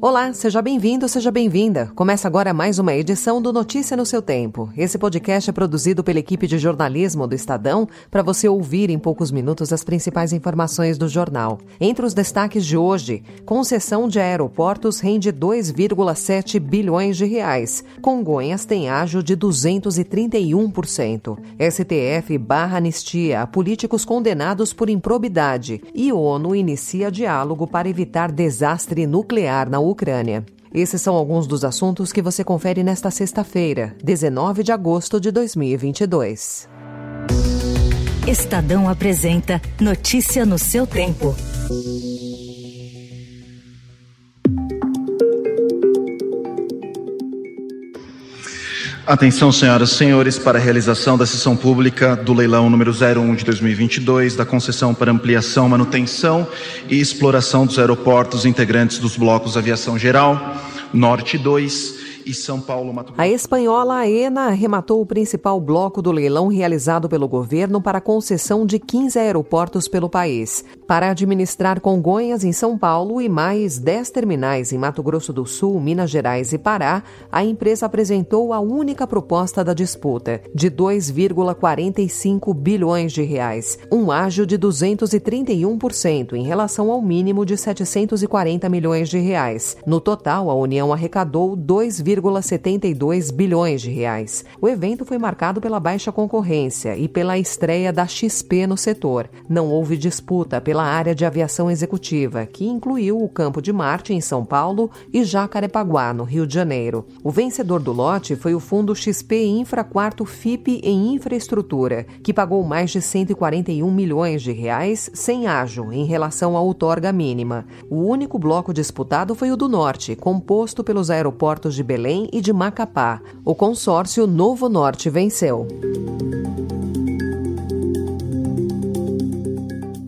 Olá, seja bem-vindo, seja bem-vinda. Começa agora mais uma edição do Notícia no seu Tempo. Esse podcast é produzido pela equipe de jornalismo do Estadão para você ouvir em poucos minutos as principais informações do jornal. Entre os destaques de hoje, concessão de aeroportos rende 2,7 bilhões de reais. Congonhas tem ágio de 231%. STF barra anistia a políticos condenados por improbidade e ONU inicia diálogo para evitar desastre nuclear na Ucrânia. Esses são alguns dos assuntos que você confere nesta sexta-feira, 19 de agosto de 2022. Estadão apresenta Notícia no seu tempo. Atenção, senhoras e senhores, para a realização da sessão pública do leilão número 01 de 2022 da concessão para ampliação, manutenção e exploração dos aeroportos integrantes dos blocos Aviação Geral, Norte 2 e São Paulo, Mato Grosso. A espanhola AENA arrematou o principal bloco do leilão realizado pelo governo para a concessão de 15 aeroportos pelo país, para administrar Congonhas em São Paulo e mais 10 terminais em Mato Grosso do Sul, Minas Gerais e Pará. A empresa apresentou a única proposta da disputa, de 2,45 bilhões de reais, um ágio de 231% em relação ao mínimo de 740 milhões de reais. No total, a União arrecadou 2, 1,72 bilhões de reais. O evento foi marcado pela baixa concorrência e pela estreia da XP no setor. Não houve disputa pela área de aviação executiva, que incluiu o Campo de Marte em São Paulo e Jacarepaguá, no Rio de Janeiro. O vencedor do lote foi o fundo XP Infra Quarto FIP em infraestrutura, que pagou mais de 141 milhões de reais sem ágio em relação à outorga mínima. O único bloco disputado foi o do Norte, composto pelos aeroportos de Belém Belém e de Macapá. O consórcio Novo Norte venceu.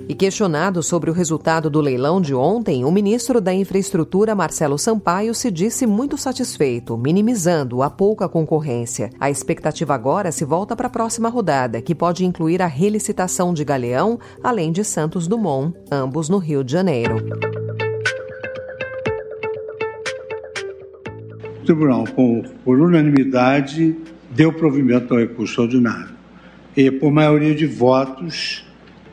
E questionado sobre o resultado do leilão de ontem, o ministro da Infraestrutura, Marcelo Sampaio, se disse muito satisfeito, minimizando a pouca concorrência. A expectativa agora se volta para a próxima rodada, que pode incluir a relicitação de Galeão, além de Santos Dumont, ambos no Rio de Janeiro. Tribunal, por, por unanimidade, deu provimento ao recurso ordinário. E, por maioria de votos,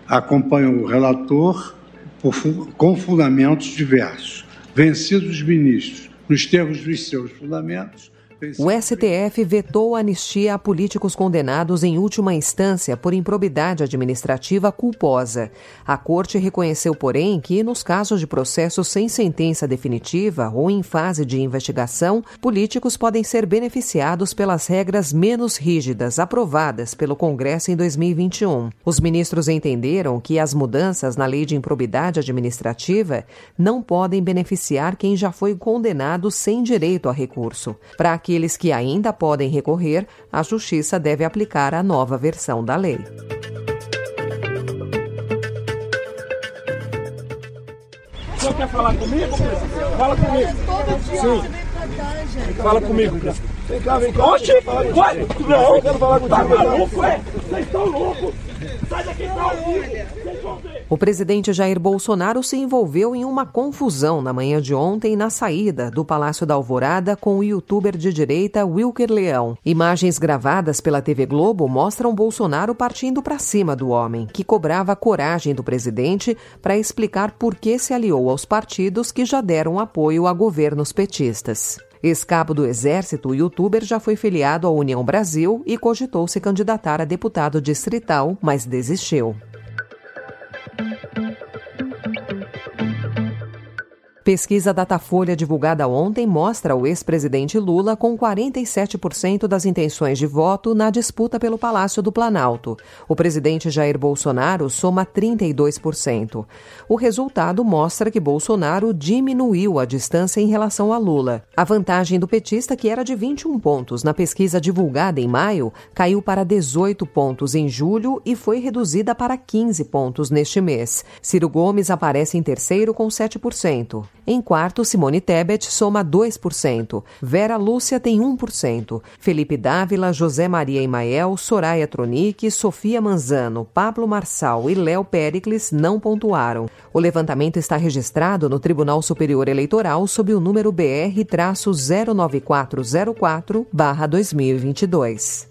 acompanha o relator por, com fundamentos diversos. Vencidos os ministros, nos termos dos seus fundamentos, o STF vetou a anistia a políticos condenados em última instância por improbidade administrativa culposa. A Corte reconheceu, porém, que, nos casos de processos sem sentença definitiva ou em fase de investigação, políticos podem ser beneficiados pelas regras menos rígidas aprovadas pelo Congresso em 2021. Os ministros entenderam que as mudanças na lei de improbidade administrativa não podem beneficiar quem já foi condenado sem direito a recurso. Para aqueles que ainda podem recorrer, a Justiça deve aplicar a nova versão da lei. O senhor quer falar comigo? Fala comigo. Sim. Fala comigo, Vem cá, vem cá. Oxi, vai! Não, eu quero falar contigo. Tá maluco, é? Vocês estão loucos! Sai daqui, tá vivo! O presidente Jair Bolsonaro se envolveu em uma confusão na manhã de ontem na saída do Palácio da Alvorada com o youtuber de direita Wilker Leão. Imagens gravadas pela TV Globo mostram Bolsonaro partindo para cima do homem, que cobrava a coragem do presidente para explicar por que se aliou aos partidos que já deram apoio a governos petistas. Ex-cabo do Exército, o youtuber já foi filiado à União Brasil e cogitou se candidatar a deputado distrital, mas desistiu. Pesquisa Datafolha divulgada ontem mostra o ex-presidente Lula com 47% das intenções de voto na disputa pelo Palácio do Planalto. O presidente Jair Bolsonaro soma 32%. O resultado mostra que Bolsonaro diminuiu a distância em relação a Lula. A vantagem do petista, que era de 21 pontos na pesquisa divulgada em maio, caiu para 18 pontos em julho e foi reduzida para 15 pontos neste mês. Ciro Gomes aparece em terceiro com 7%. Em quarto, Simone Tebet soma 2%. Vera Lúcia tem 1%. Felipe Dávila, José Maria Imael, Soraya Tronic, Sofia Manzano, Pablo Marçal e Léo Pericles não pontuaram. O levantamento está registrado no Tribunal Superior Eleitoral sob o número BR-09404-2022.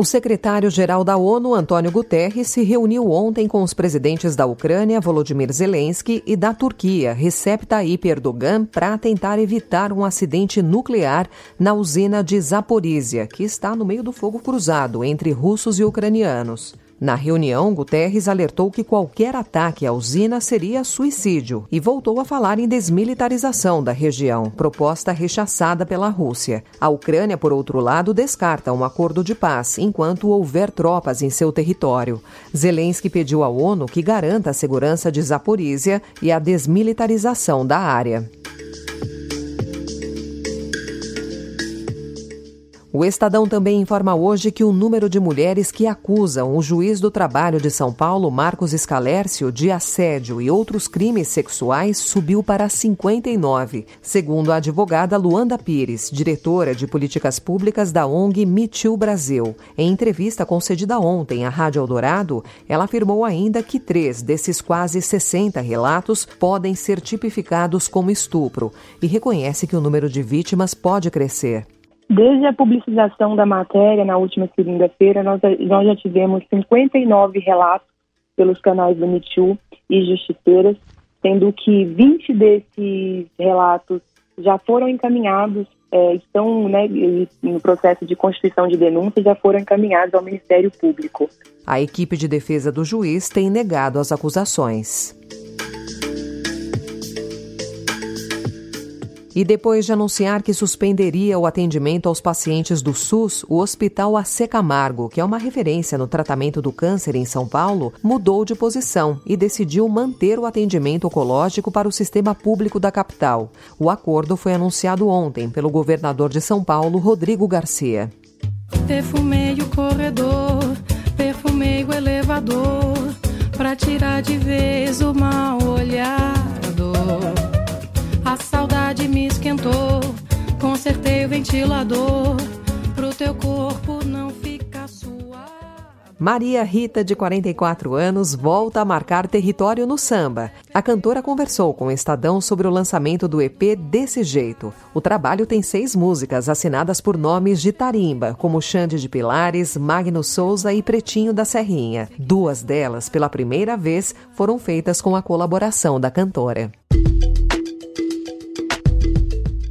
O secretário-geral da ONU, Antônio Guterres, se reuniu ontem com os presidentes da Ucrânia, Volodymyr Zelensky, e da Turquia, Recep Tayyip Erdogan, para tentar evitar um acidente nuclear na usina de Zaporizhia, que está no meio do fogo cruzado entre russos e ucranianos. Na reunião, Guterres alertou que qualquer ataque à usina seria suicídio e voltou a falar em desmilitarização da região, proposta rechaçada pela Rússia. A Ucrânia, por outro lado, descarta um acordo de paz enquanto houver tropas em seu território. Zelensky pediu à ONU que garanta a segurança de Zaporizhia e a desmilitarização da área. O Estadão também informa hoje que o número de mulheres que acusam o juiz do trabalho de São Paulo, Marcos Escalércio, de assédio e outros crimes sexuais subiu para 59, segundo a advogada Luanda Pires, diretora de políticas públicas da ONG Too Brasil. Em entrevista concedida ontem à Rádio Eldorado, ela afirmou ainda que três desses quase 60 relatos podem ser tipificados como estupro e reconhece que o número de vítimas pode crescer. Desde a publicização da matéria, na última segunda-feira, nós, nós já tivemos 59 relatos pelos canais do MeToo e Justiceiras, sendo que 20 desses relatos já foram encaminhados, é, estão né, no processo de constituição de denúncia, já foram encaminhados ao Ministério Público. A equipe de defesa do juiz tem negado as acusações. E depois de anunciar que suspenderia o atendimento aos pacientes do SUS, o Hospital AC Camargo, que é uma referência no tratamento do câncer em São Paulo, mudou de posição e decidiu manter o atendimento oncológico para o sistema público da capital. O acordo foi anunciado ontem pelo governador de São Paulo, Rodrigo Garcia. Perfumei o corredor, perfumei o elevador, para tirar de vez o mal olhado. A saudade me esquentou, consertei o ventilador, pro teu corpo não ficar suado. Maria Rita, de 44 anos, volta a marcar território no samba. A cantora conversou com o Estadão sobre o lançamento do EP Desse Jeito. O trabalho tem seis músicas assinadas por nomes de tarimba, como Xande de Pilares, Magno Souza e Pretinho da Serrinha. Duas delas, pela primeira vez, foram feitas com a colaboração da cantora.